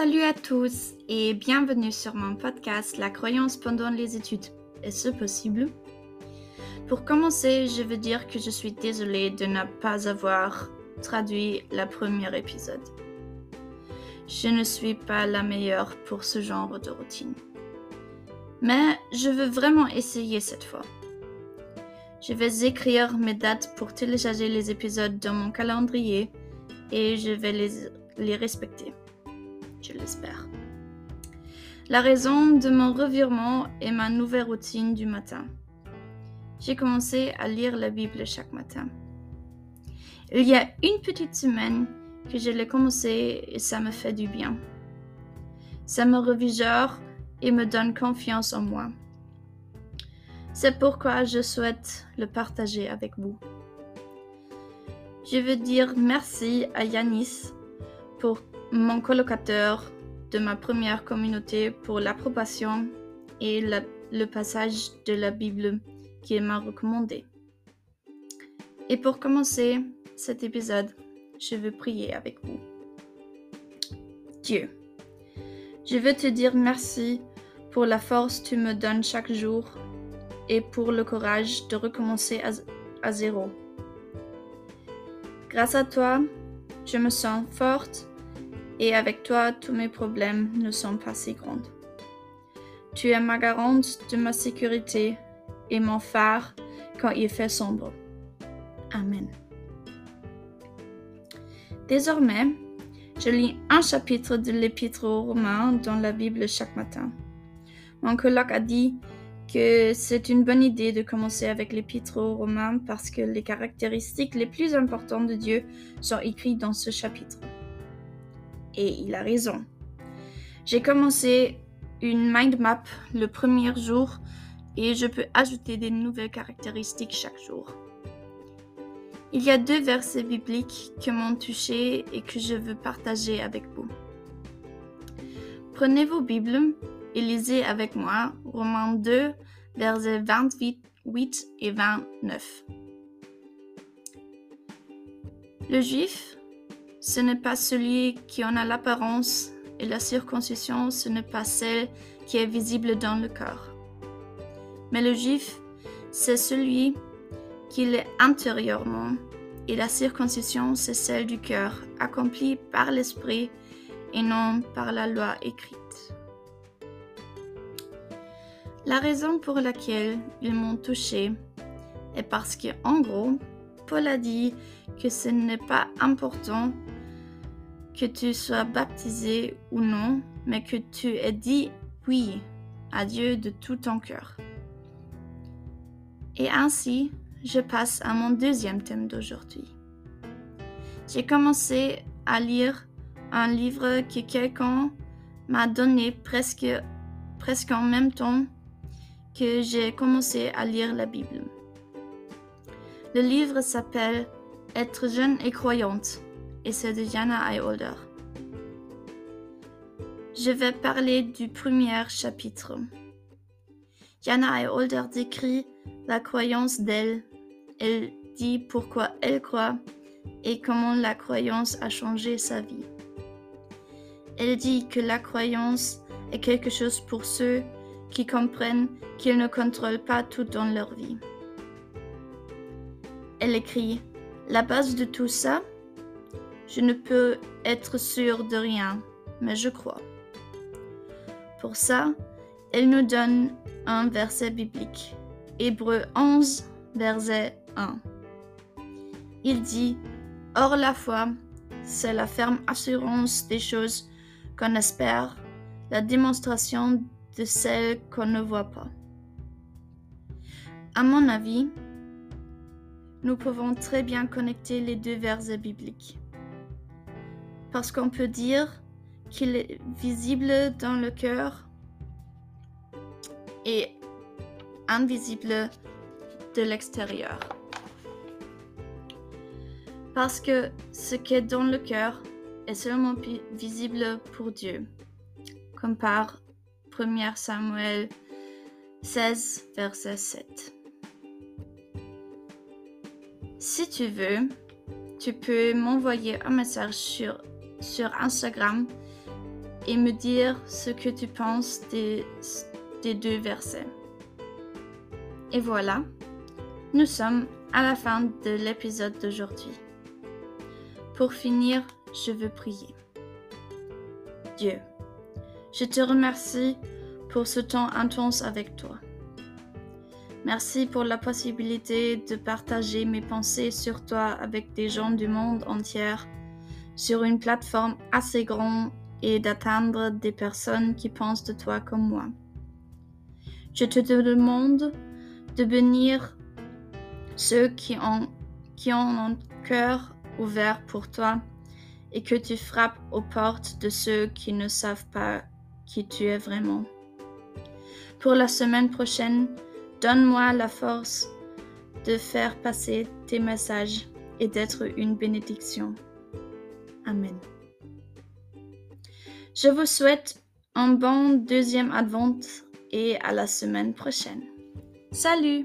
salut à tous et bienvenue sur mon podcast La croyance pendant les études. Est-ce possible? Pour commencer, je veux dire que je suis désolée de ne pas avoir traduit le premier épisode. Je ne suis pas la meilleure pour ce genre de routine. Mais je veux vraiment essayer cette fois. Je vais écrire mes dates pour télécharger les épisodes dans mon calendrier et je vais les, les respecter je l'espère. La raison de mon revirement est ma nouvelle routine du matin. J'ai commencé à lire la Bible chaque matin. Il y a une petite semaine que je l'ai commencé et ça me fait du bien. Ça me revigore et me donne confiance en moi. C'est pourquoi je souhaite le partager avec vous. Je veux dire merci à Yanis pour mon colocateur de ma première communauté pour l'approbation et le passage de la Bible qu'il m'a recommandé. Et pour commencer cet épisode, je veux prier avec vous. Dieu, je veux te dire merci pour la force que tu me donnes chaque jour et pour le courage de recommencer à, à zéro. Grâce à toi, je me sens forte et avec toi tous mes problèmes ne sont pas si grands. Tu es ma garante de ma sécurité et mon phare quand il fait sombre. Amen. Désormais, je lis un chapitre de l'Épître aux Romains dans la Bible chaque matin. Mon colloque a dit que c'est une bonne idée de commencer avec l'Épître aux Romains parce que les caractéristiques les plus importantes de Dieu sont écrites dans ce chapitre et il a raison. J'ai commencé une mind map le premier jour et je peux ajouter des nouvelles caractéristiques chaque jour. Il y a deux versets bibliques qui m'ont touché et que je veux partager avec vous. Prenez vos Bibles et lisez avec moi Romains 2, versets 28 et 29. Le juif ce n'est pas celui qui en a l'apparence, et la circoncision, ce n'est pas celle qui est visible dans le corps. Mais le juif, c'est celui qui l'est intérieurement, et la circoncision, c'est celle du cœur, accomplie par l'esprit et non par la loi écrite. La raison pour laquelle ils m'ont touché est parce que, en gros, Paul a dit que ce n'est pas important que tu sois baptisé ou non, mais que tu aies dit oui à Dieu de tout ton cœur. Et ainsi, je passe à mon deuxième thème d'aujourd'hui. J'ai commencé à lire un livre que quelqu'un m'a donné presque, presque en même temps que j'ai commencé à lire la Bible. Le livre s'appelle Être jeune et croyante et c'est de Jana Eilholder. Je vais parler du premier chapitre. Jana Eilholder décrit la croyance d'elle. Elle dit pourquoi elle croit et comment la croyance a changé sa vie. Elle dit que la croyance est quelque chose pour ceux qui comprennent qu'ils ne contrôlent pas tout dans leur vie. Elle écrit La base de tout ça, je ne peux être sûre de rien, mais je crois. Pour ça, elle nous donne un verset biblique. Hébreu 11, verset 1. Il dit Or la foi, c'est la ferme assurance des choses qu'on espère, la démonstration de celles qu'on ne voit pas. À mon avis, nous pouvons très bien connecter les deux versets bibliques. Parce qu'on peut dire qu'il est visible dans le cœur et invisible de l'extérieur. Parce que ce qui est dans le cœur est seulement visible pour Dieu, comme par 1 Samuel 16, verset 7. Si tu veux, tu peux m'envoyer un message sur, sur Instagram et me dire ce que tu penses des, deux versets. Et voilà, nous sommes à la fin de l'épisode d'aujourd'hui. Pour finir, je veux prier. Dieu, je te remercie pour ce temps intense avec toi. Merci pour la possibilité de partager mes pensées sur toi avec des gens du monde entier sur une plateforme assez grande et d'atteindre des personnes qui pensent de toi comme moi. Je te demande de bénir ceux qui ont, qui ont un cœur ouvert pour toi et que tu frappes aux portes de ceux qui ne savent pas qui tu es vraiment. Pour la semaine prochaine, donne-moi la force de faire passer tes messages et d'être une bénédiction. Amen. Je vous souhaite un bon deuxième advent et à la semaine prochaine. Salut